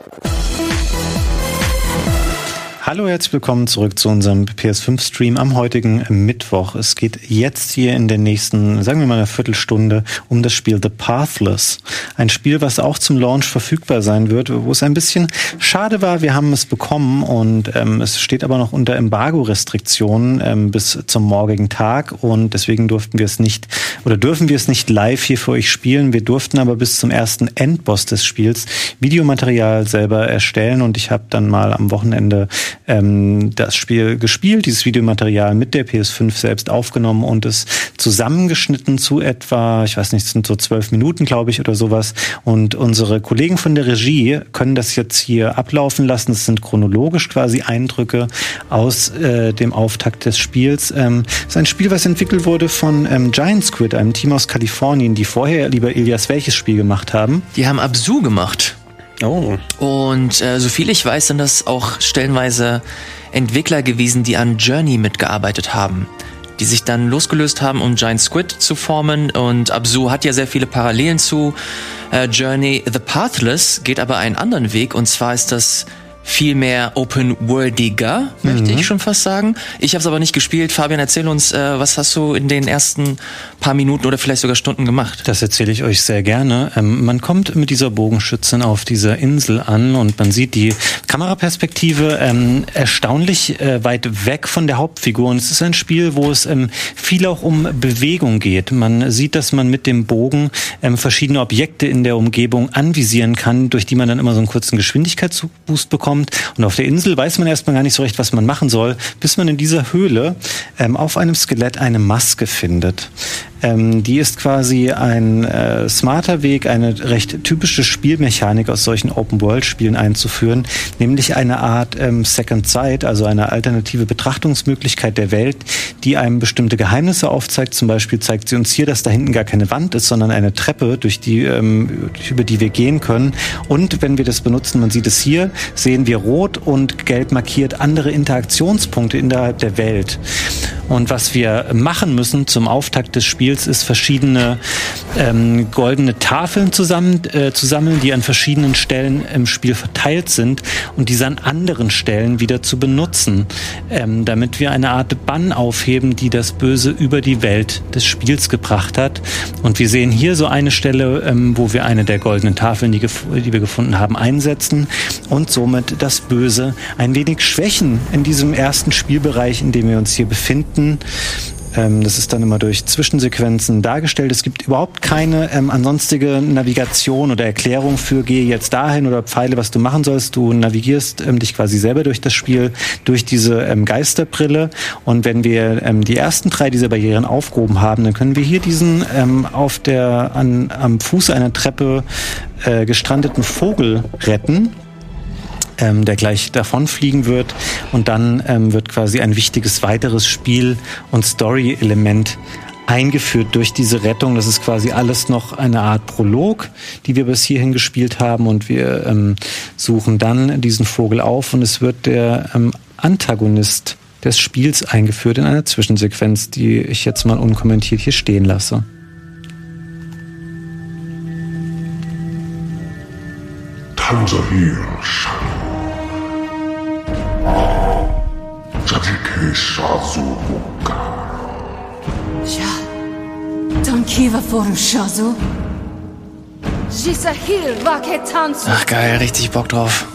Thank you. Hallo, herzlich willkommen zurück zu unserem PS5-Stream am heutigen Mittwoch. Es geht jetzt hier in der nächsten, sagen wir mal, einer Viertelstunde um das Spiel The Pathless. Ein Spiel, was auch zum Launch verfügbar sein wird, wo es ein bisschen schade war. Wir haben es bekommen und ähm, es steht aber noch unter Embargo-Restriktionen ähm, bis zum morgigen Tag und deswegen durften wir es nicht oder dürfen wir es nicht live hier für euch spielen. Wir durften aber bis zum ersten Endboss des Spiels Videomaterial selber erstellen und ich habe dann mal am Wochenende ähm, das Spiel gespielt, dieses Videomaterial mit der PS5 selbst aufgenommen und es zusammengeschnitten zu etwa, ich weiß nicht, es sind so zwölf Minuten, glaube ich, oder sowas. Und unsere Kollegen von der Regie können das jetzt hier ablaufen lassen. Das sind chronologisch quasi Eindrücke aus äh, dem Auftakt des Spiels. Ähm, es ist ein Spiel, was entwickelt wurde von ähm, Giant Squid, einem Team aus Kalifornien, die vorher, lieber Ilias, welches Spiel gemacht haben? Die haben Absu gemacht. Oh. Und äh, soviel ich weiß, sind das auch stellenweise Entwickler gewesen, die an Journey mitgearbeitet haben. Die sich dann losgelöst haben, um Giant Squid zu formen. Und Absu hat ja sehr viele Parallelen zu äh, Journey. The Pathless geht aber einen anderen Weg. Und zwar ist das viel mehr open-worldiger, möchte Mhm. ich schon fast sagen. Ich habe es aber nicht gespielt. Fabian, erzähl uns, äh, was hast du in den ersten paar Minuten oder vielleicht sogar Stunden gemacht? Das erzähle ich euch sehr gerne. Ähm, man kommt mit dieser Bogenschützin auf dieser Insel an und man sieht die Kameraperspektive ähm, erstaunlich äh, weit weg von der Hauptfigur. Und es ist ein Spiel, wo es ähm, viel auch um Bewegung geht. Man sieht, dass man mit dem Bogen ähm, verschiedene Objekte in der Umgebung anvisieren kann, durch die man dann immer so einen kurzen Geschwindigkeitsboost bekommt. Und auf der Insel weiß man erstmal gar nicht so recht, was man machen soll, bis man in dieser Höhle ähm, auf einem Skelett eine Maske findet. Ähm, die ist quasi ein äh, smarter Weg, eine recht typische Spielmechanik aus solchen Open-World-Spielen einzuführen, nämlich eine Art ähm, Second Sight, also eine alternative Betrachtungsmöglichkeit der Welt, die einem bestimmte Geheimnisse aufzeigt. Zum Beispiel zeigt sie uns hier, dass da hinten gar keine Wand ist, sondern eine Treppe, durch die, ähm, über die wir gehen können. Und wenn wir das benutzen, man sieht es hier, sehen wir rot und gelb markiert andere Interaktionspunkte innerhalb der Welt. Und was wir machen müssen zum Auftakt des Spiels ist verschiedene ähm, goldene Tafeln zusammen, äh, zu sammeln, die an verschiedenen Stellen im Spiel verteilt sind und diese an anderen Stellen wieder zu benutzen, ähm, damit wir eine Art Bann aufheben, die das Böse über die Welt des Spiels gebracht hat. Und wir sehen hier so eine Stelle, ähm, wo wir eine der goldenen Tafeln, die, die wir gefunden haben, einsetzen und somit das Böse ein wenig schwächen in diesem ersten Spielbereich, in dem wir uns hier befinden. Ähm, das ist dann immer durch Zwischensequenzen dargestellt. Es gibt überhaupt keine ähm, ansonstige Navigation oder Erklärung für gehe jetzt dahin oder Pfeile, was du machen sollst. Du navigierst ähm, dich quasi selber durch das Spiel, durch diese ähm, Geisterbrille. Und wenn wir ähm, die ersten drei dieser Barrieren aufgehoben haben, dann können wir hier diesen ähm, auf der an, am Fuß einer Treppe äh, gestrandeten Vogel retten ähm, der gleich davonfliegen wird. Und dann ähm, wird quasi ein wichtiges weiteres Spiel- und Story-Element eingeführt durch diese Rettung. Das ist quasi alles noch eine Art Prolog, die wir bis hierhin gespielt haben. Und wir ähm, suchen dann diesen Vogel auf und es wird der ähm, Antagonist des Spiels eingeführt in einer Zwischensequenz, die ich jetzt mal unkommentiert hier stehen lasse. Tanzania Shadow. Jatike Shazu Bukar. Ja. Dankiva forum Shazu. Jisahil vaketansu. Ach geil, richtig Bock drauf.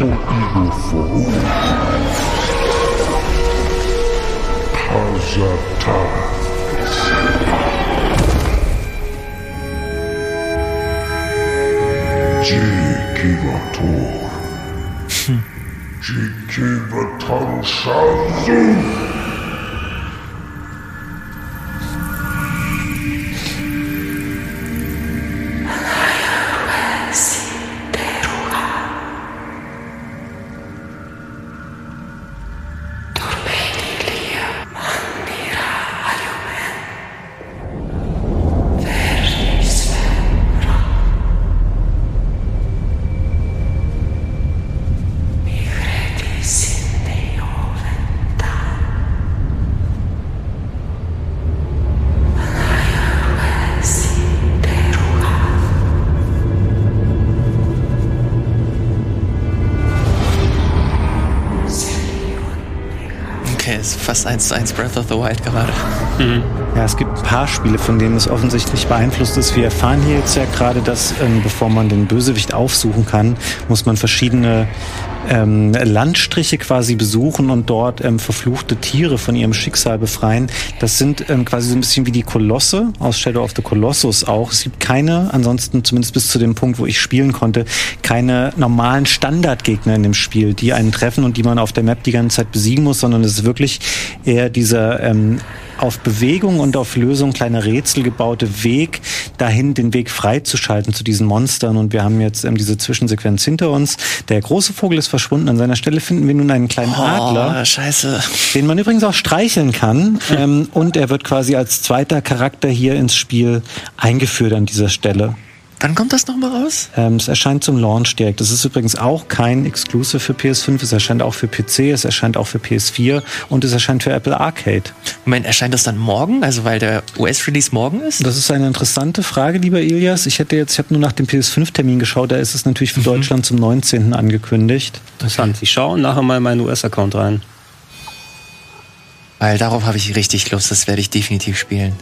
Eagle Jikivator. Jikivator Shazu. Ist fast eins zu eins Breath of the Wild gerade. Ja, es gibt ein paar Spiele, von denen es offensichtlich beeinflusst ist. Wir erfahren hier jetzt ja gerade, dass ähm, bevor man den Bösewicht aufsuchen kann, muss man verschiedene ähm, Landstriche quasi besuchen und dort ähm, verfluchte Tiere von ihrem Schicksal befreien. Das sind ähm, quasi so ein bisschen wie die Kolosse aus Shadow of the Colossus auch. Es gibt keine, ansonsten zumindest bis zu dem Punkt, wo ich spielen konnte, keine normalen Standardgegner in dem Spiel, die einen treffen und die man auf der Map die ganze Zeit besiegen muss, sondern es ist wirklich eher dieser ähm, auf Bewegung und auf Lösung kleiner Rätsel gebaute Weg, dahin den Weg freizuschalten zu diesen Monstern. Und wir haben jetzt ähm, diese Zwischensequenz hinter uns. Der große Vogel ist verschwunden. An seiner Stelle finden wir nun einen kleinen Adler, Oh, scheiße. den man übrigens auch streicheln kann. ähm, und er wird quasi als zweiter Charakter hier ins Spiel eingeführt an dieser Stelle. Wann kommt das nochmal raus? Ähm, es erscheint zum Launch direkt. Das ist übrigens auch kein Exclusive für PS5. Es erscheint auch für PC, es erscheint auch für PS4 und es erscheint für Apple Arcade. Moment, erscheint das dann morgen? Also weil der US-Release morgen ist? Das ist eine interessante Frage, lieber Ilias. Ich hätte jetzt, ich habe nur nach dem PS5-Termin geschaut, da ist es natürlich für Deutschland zum 19. angekündigt. Interessant. Ich schaue nachher mal in meinen US-Account rein. Weil darauf habe ich richtig Lust. Das werde ich definitiv spielen.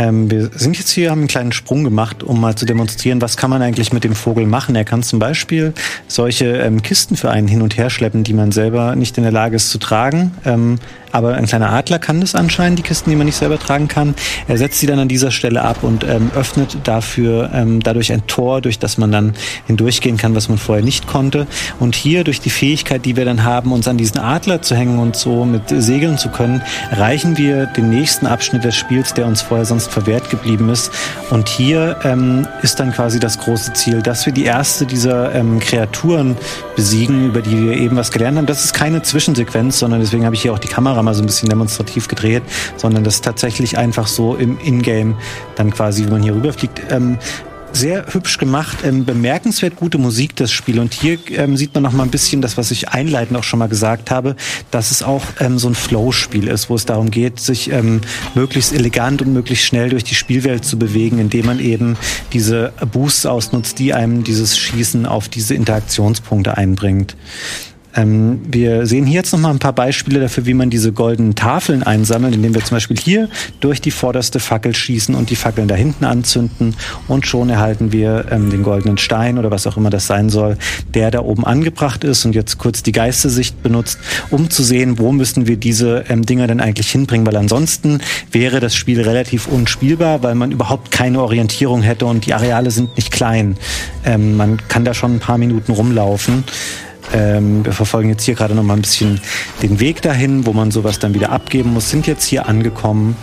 Ähm, wir sind jetzt hier, haben einen kleinen Sprung gemacht, um mal zu demonstrieren, was kann man eigentlich mit dem Vogel machen. Er kann zum Beispiel solche ähm, Kisten für einen hin und her schleppen, die man selber nicht in der Lage ist zu tragen. Ähm, aber ein kleiner Adler kann das anscheinend, die Kisten, die man nicht selber tragen kann. Er setzt sie dann an dieser Stelle ab und ähm, öffnet dafür ähm, dadurch ein Tor, durch das man dann hindurchgehen kann, was man vorher nicht konnte. Und hier durch die Fähigkeit, die wir dann haben, uns an diesen Adler zu hängen und so mit segeln zu können, erreichen wir den nächsten Abschnitt des Spiels, der uns vorher sonst verwehrt geblieben ist. Und hier ähm, ist dann quasi das große Ziel, dass wir die erste dieser ähm, Kreaturen besiegen, über die wir eben was gelernt haben. Das ist keine Zwischensequenz, sondern deswegen habe ich hier auch die Kamera mal so ein bisschen demonstrativ gedreht, sondern das ist tatsächlich einfach so im Ingame dann quasi, wie man hier rüberfliegt. Ähm, sehr hübsch gemacht, ähm, bemerkenswert gute Musik, das Spiel. Und hier ähm, sieht man noch mal ein bisschen das, was ich einleitend auch schon mal gesagt habe, dass es auch ähm, so ein Flow-Spiel ist, wo es darum geht, sich ähm, möglichst elegant und möglichst schnell durch die Spielwelt zu bewegen, indem man eben diese Boosts ausnutzt, die einem dieses Schießen auf diese Interaktionspunkte einbringt. Ähm, wir sehen hier jetzt noch mal ein paar Beispiele dafür, wie man diese goldenen Tafeln einsammelt, indem wir zum Beispiel hier durch die vorderste Fackel schießen und die Fackeln da hinten anzünden und schon erhalten wir ähm, den goldenen Stein oder was auch immer das sein soll, der da oben angebracht ist und jetzt kurz die Geistersicht benutzt, um zu sehen, wo müssen wir diese ähm, Dinger denn eigentlich hinbringen, weil ansonsten wäre das Spiel relativ unspielbar, weil man überhaupt keine Orientierung hätte und die Areale sind nicht klein. Ähm, man kann da schon ein paar Minuten rumlaufen. Ähm, wir verfolgen jetzt hier gerade noch mal ein bisschen den Weg dahin, wo man sowas dann wieder abgeben muss. Sind jetzt hier angekommen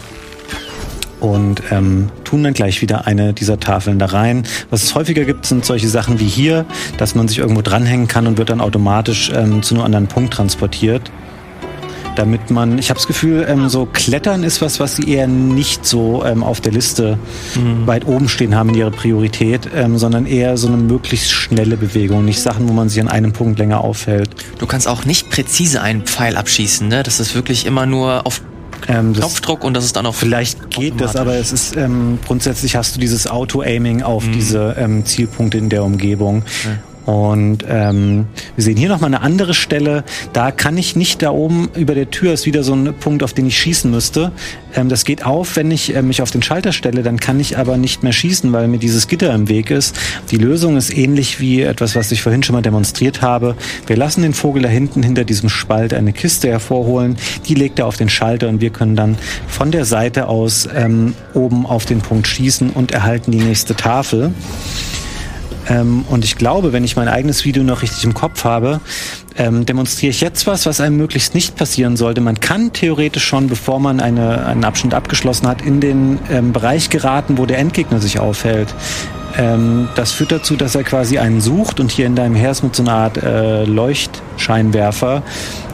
und ähm, tun dann gleich wieder eine dieser Tafeln da rein. Was es häufiger gibt, sind solche Sachen wie hier, dass man sich irgendwo dranhängen kann und wird dann automatisch ähm, zu einem anderen Punkt transportiert. Damit man, ich habe das Gefühl, ähm, so Klettern ist was, was sie eher nicht so ähm, auf der Liste weit oben stehen haben in ihrer Priorität, ähm, sondern eher so eine möglichst schnelle Bewegung, nicht Sachen, wo man sich an einem Punkt länger aufhält. Du kannst auch nicht präzise einen Pfeil abschießen, ne? Das ist wirklich immer nur auf Ähm, Knopfdruck und das ist dann auch Vielleicht geht das, aber es ist ähm, grundsätzlich hast du dieses Auto-Aiming auf diese ähm, Zielpunkte in der Umgebung. Und ähm, wir sehen hier nochmal eine andere Stelle. Da kann ich nicht da oben über der Tür ist wieder so ein Punkt, auf den ich schießen müsste. Ähm, das geht auf, wenn ich äh, mich auf den Schalter stelle, dann kann ich aber nicht mehr schießen, weil mir dieses Gitter im Weg ist. Die Lösung ist ähnlich wie etwas, was ich vorhin schon mal demonstriert habe. Wir lassen den Vogel da hinten hinter diesem Spalt eine Kiste hervorholen. Die legt er auf den Schalter und wir können dann von der Seite aus ähm, oben auf den Punkt schießen und erhalten die nächste Tafel. Ähm, und ich glaube, wenn ich mein eigenes Video noch richtig im Kopf habe, ähm, demonstriere ich jetzt was, was einem möglichst nicht passieren sollte. Man kann theoretisch schon, bevor man eine, einen Abschnitt abgeschlossen hat, in den ähm, Bereich geraten, wo der Endgegner sich aufhält. Ähm, das führt dazu, dass er quasi einen sucht und hier in deinem Herz mit so einer Art äh, Leuchtscheinwerfer.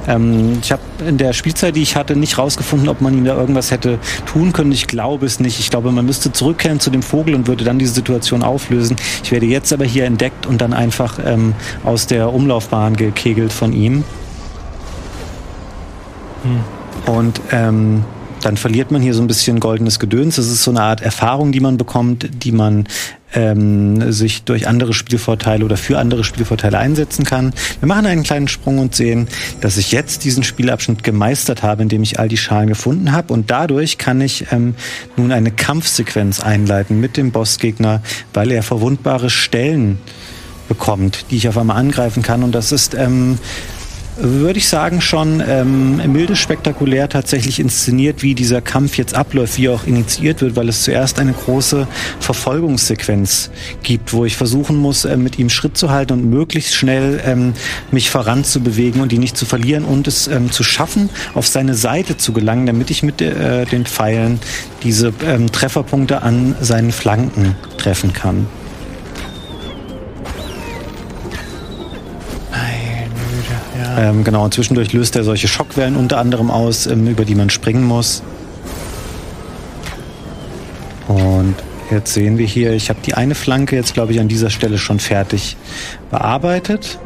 Ähm, ich habe in der Spielzeit, die ich hatte, nicht rausgefunden, ob man ihm da irgendwas hätte tun können. Ich glaube es nicht. Ich glaube, man müsste zurückkehren zu dem Vogel und würde dann diese Situation auflösen. Ich werde jetzt aber hier entdeckt und dann einfach ähm, aus der Umlaufbahn gekegelt von ihm. Und ähm, dann verliert man hier so ein bisschen goldenes Gedöns. Das ist so eine Art Erfahrung, die man bekommt, die man ähm, sich durch andere Spielvorteile oder für andere Spielvorteile einsetzen kann. Wir machen einen kleinen Sprung und sehen, dass ich jetzt diesen Spielabschnitt gemeistert habe, indem ich all die Schalen gefunden habe und dadurch kann ich ähm, nun eine Kampfsequenz einleiten mit dem Bossgegner, weil er verwundbare Stellen bekommt, die ich auf einmal angreifen kann. Und das ist ähm, würde ich sagen, schon ähm, milde spektakulär tatsächlich inszeniert, wie dieser Kampf jetzt abläuft, wie er auch initiiert wird, weil es zuerst eine große Verfolgungssequenz gibt, wo ich versuchen muss, äh, mit ihm Schritt zu halten und möglichst schnell ähm, mich voranzubewegen und ihn nicht zu verlieren und es ähm, zu schaffen, auf seine Seite zu gelangen, damit ich mit äh, den Pfeilen diese ähm, Trefferpunkte an seinen Flanken treffen kann. Ähm, genau, und zwischendurch löst er solche Schockwellen unter anderem aus, ähm, über die man springen muss. Und jetzt sehen wir hier, ich habe die eine Flanke jetzt, glaube ich, an dieser Stelle schon fertig bearbeitet.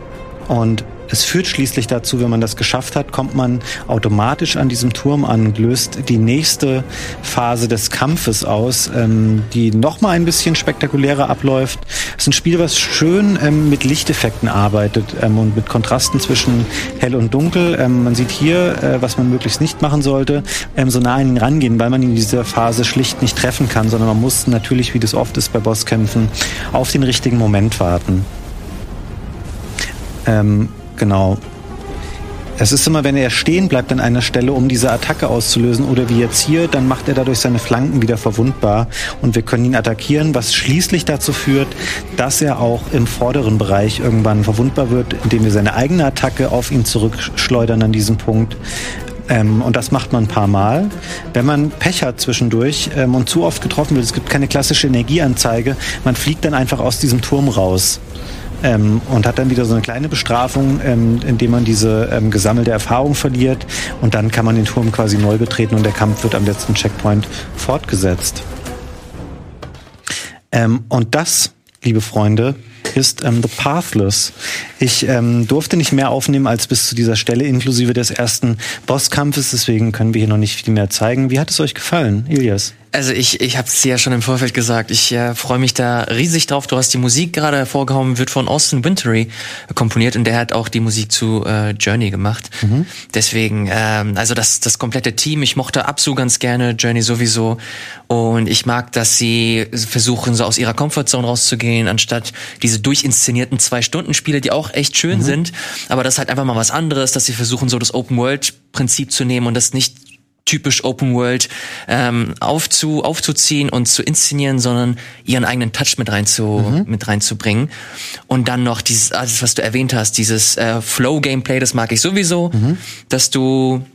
Und es führt schließlich dazu, wenn man das geschafft hat, kommt man automatisch an diesem Turm an und löst die nächste Phase des Kampfes aus, ähm, die nochmal ein bisschen spektakulärer abläuft. Es ist ein Spiel, was schön ähm, mit Lichteffekten arbeitet ähm, und mit Kontrasten zwischen hell und dunkel. Ähm, man sieht hier, äh, was man möglichst nicht machen sollte, ähm, so nah an ihn rangehen, weil man in dieser Phase schlicht nicht treffen kann, sondern man muss natürlich, wie das oft ist bei Bosskämpfen, auf den richtigen Moment warten. Ähm, Genau. Es ist immer, wenn er stehen bleibt an einer Stelle, um diese Attacke auszulösen, oder wie jetzt hier, dann macht er dadurch seine Flanken wieder verwundbar und wir können ihn attackieren, was schließlich dazu führt, dass er auch im vorderen Bereich irgendwann verwundbar wird, indem wir seine eigene Attacke auf ihn zurückschleudern an diesem Punkt. Ähm, und das macht man ein paar Mal. Wenn man Pech hat zwischendurch ähm, und zu oft getroffen wird, es gibt keine klassische Energieanzeige, man fliegt dann einfach aus diesem Turm raus. Ähm, und hat dann wieder so eine kleine Bestrafung, ähm, indem man diese ähm, gesammelte Erfahrung verliert und dann kann man den Turm quasi neu betreten und der Kampf wird am letzten Checkpoint fortgesetzt. Ähm, und das, liebe Freunde, ist ähm, The Pathless. Ich ähm, durfte nicht mehr aufnehmen als bis zu dieser Stelle, inklusive des ersten Bosskampfes, deswegen können wir hier noch nicht viel mehr zeigen. Wie hat es euch gefallen, Ilias? Also ich, ich habe es ja schon im Vorfeld gesagt. Ich äh, freue mich da riesig drauf. Du hast die Musik gerade hervorgehauen, wird von Austin Wintory komponiert und der hat auch die Musik zu äh, Journey gemacht. Mhm. Deswegen, ähm, also das, das komplette Team. Ich mochte Absu ganz gerne, Journey sowieso. Und ich mag, dass sie versuchen, so aus ihrer Comfortzone rauszugehen, anstatt diese durchinszenierten Zwei-Stunden-Spiele, die auch echt schön mhm. sind. Aber das ist halt einfach mal was anderes, dass sie versuchen, so das Open-World-Prinzip zu nehmen und das nicht typisch Open World ähm, aufzu, aufzuziehen und zu inszenieren, sondern ihren eigenen Touch mit rein zu, mhm. mit reinzubringen. Und dann noch dieses, alles, was du erwähnt hast, dieses äh, Flow Gameplay, das mag ich sowieso, mhm. dass du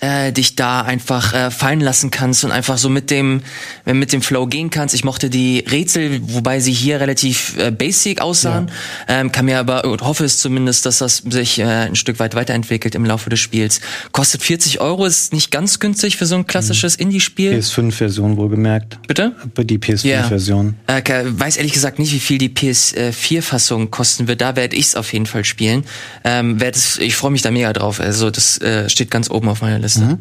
äh, dich da einfach äh, fallen lassen kannst und einfach so mit dem äh, mit dem Flow gehen kannst. Ich mochte die Rätsel, wobei sie hier relativ äh, basic aussahen, ja. ähm, kann mir aber hoffe es zumindest, dass das sich äh, ein Stück weit weiterentwickelt im Laufe des Spiels. Kostet 40 Euro, ist nicht ganz günstig für so ein klassisches mhm. Indie-Spiel. PS5-Version wohlgemerkt. Bitte? Die PS5-Version. Ja. Äh, weiß ehrlich gesagt nicht, wie viel die PS4-Fassung kosten wird. Da werde ich es auf jeden Fall spielen. Ähm, ich freue mich da mega drauf. Also das äh, steht ganz oben auf meiner Liste. Liste. Mhm.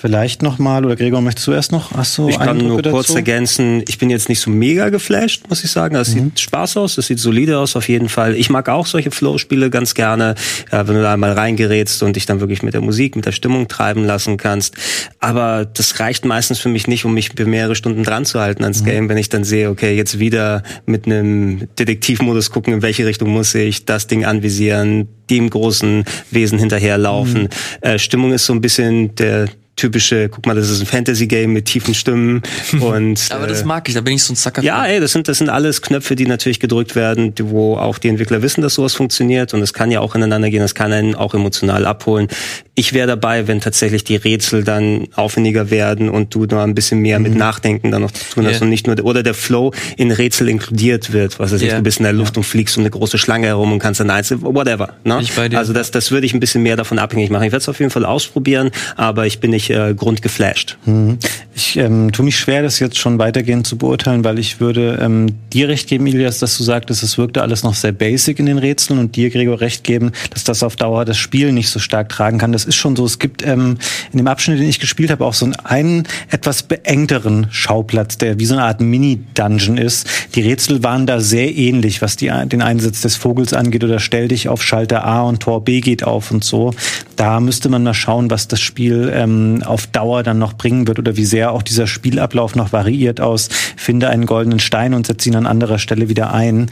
Vielleicht nochmal, oder Gregor, möchtest du erst noch? Hast du ich kann nur kurz ergänzen, ich bin jetzt nicht so mega geflasht, muss ich sagen. Das mhm. sieht Spaß aus, das sieht solide aus auf jeden Fall. Ich mag auch solche Flow-Spiele ganz gerne, ja, wenn du da mal reingerätst und dich dann wirklich mit der Musik, mit der Stimmung treiben lassen kannst. Aber das reicht meistens für mich nicht, um mich für mehrere Stunden dran zu halten ans mhm. Game, wenn ich dann sehe, okay, jetzt wieder mit einem Detektivmodus gucken, in welche Richtung muss ich, das Ding anvisieren, dem großen Wesen hinterherlaufen. Mhm. Äh, Stimmung ist so ein bisschen der typische, guck mal, das ist ein Fantasy-Game mit tiefen Stimmen und. Aber das äh, mag ich, da bin ich so ein Sucker. Ja, ey, das sind, das sind alles Knöpfe, die natürlich gedrückt werden, wo auch die Entwickler wissen, dass sowas funktioniert und es kann ja auch ineinander gehen, das kann einen auch emotional abholen. Ich wäre dabei, wenn tatsächlich die Rätsel dann aufwendiger werden und du noch ein bisschen mehr mhm. mit Nachdenken dann noch zu tun hast yeah. und nicht nur, oder der Flow in Rätsel inkludiert wird, was ich, yeah. du bist in der Luft ja. und fliegst um eine große Schlange herum und kannst dann einzeln, whatever, ne? Also das, das würde ich ein bisschen mehr davon abhängig machen. Ich werde es auf jeden Fall ausprobieren, aber ich bin nicht äh, grundgeflasht. Mhm. Ich ähm, tue mich schwer, das jetzt schon weitergehend zu beurteilen, weil ich würde ähm, dir recht geben, Ilias, dass du sagtest, es wirkte alles noch sehr basic in den Rätseln und dir, Gregor, recht geben, dass das auf Dauer das Spiel nicht so stark tragen kann. Das ist schon so. Es gibt ähm, in dem Abschnitt, den ich gespielt habe, auch so einen, einen etwas beengteren Schauplatz, der wie so eine Art Mini-Dungeon ist. Die Rätsel waren da sehr ähnlich, was die, den Einsatz des Vogels angeht oder stell dich auf Schalter A und Tor B geht auf und so. Da müsste man mal schauen, was das Spiel ähm, auf Dauer dann noch bringen wird oder wie sehr auch dieser Spielablauf noch variiert aus finde einen goldenen Stein und setze ihn an anderer Stelle wieder ein.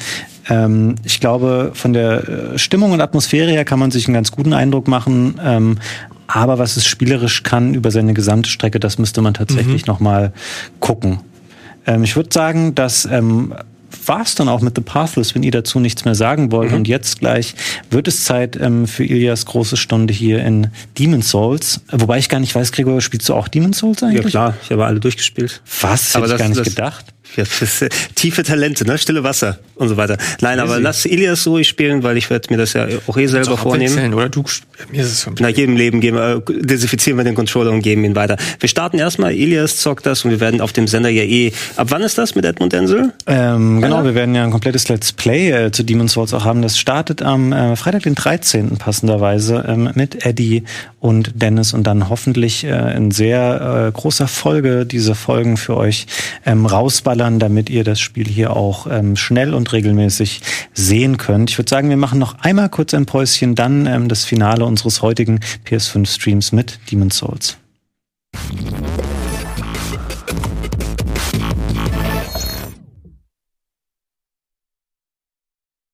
Ähm, ich glaube, von der äh, Stimmung und Atmosphäre her kann man sich einen ganz guten Eindruck machen. Ähm, aber was es spielerisch kann über seine gesamte Strecke, das müsste man tatsächlich mhm. noch mal gucken. Ähm, ich würde sagen, dass ähm, war es dann auch mit The Pathless, wenn ihr dazu nichts mehr sagen wollt. Mhm. Und jetzt gleich wird es Zeit ähm, für Ilias große Stunde hier in Demon's Souls. Wobei ich gar nicht weiß, Gregor, spielst du auch Demon's Souls eigentlich? Ja klar, ich habe alle durchgespielt. Was? Hätte ich gar nicht gedacht. Ja, für, tiefe Talente, ne? Stille Wasser und so weiter. Nein, aber lass Ilias ruhig spielen, weil ich werde mir das ja auch eh selber vornehmen. Oder du, mir ist es Nach jedem Leben geben, äh, desinfizieren wir den Controller und geben ihn weiter. Wir starten erstmal, Ilias zockt das und wir werden auf dem Sender ja eh. Ab wann ist das mit Edmund Denzel? Ähm, genau, wir werden ja ein komplettes Let's Play äh, zu Demon's Souls auch haben. Das startet am äh, Freitag, den 13. passenderweise ähm, mit Eddie und Dennis und dann hoffentlich äh, in sehr äh, großer Folge diese Folgen für euch ähm, rausballern, damit ihr das Spiel hier auch ähm, schnell und regelmäßig sehen könnt. Ich würde sagen, wir machen noch einmal kurz ein Päuschen, dann ähm, das Finale unseres heutigen PS5-Streams mit Demon's Souls.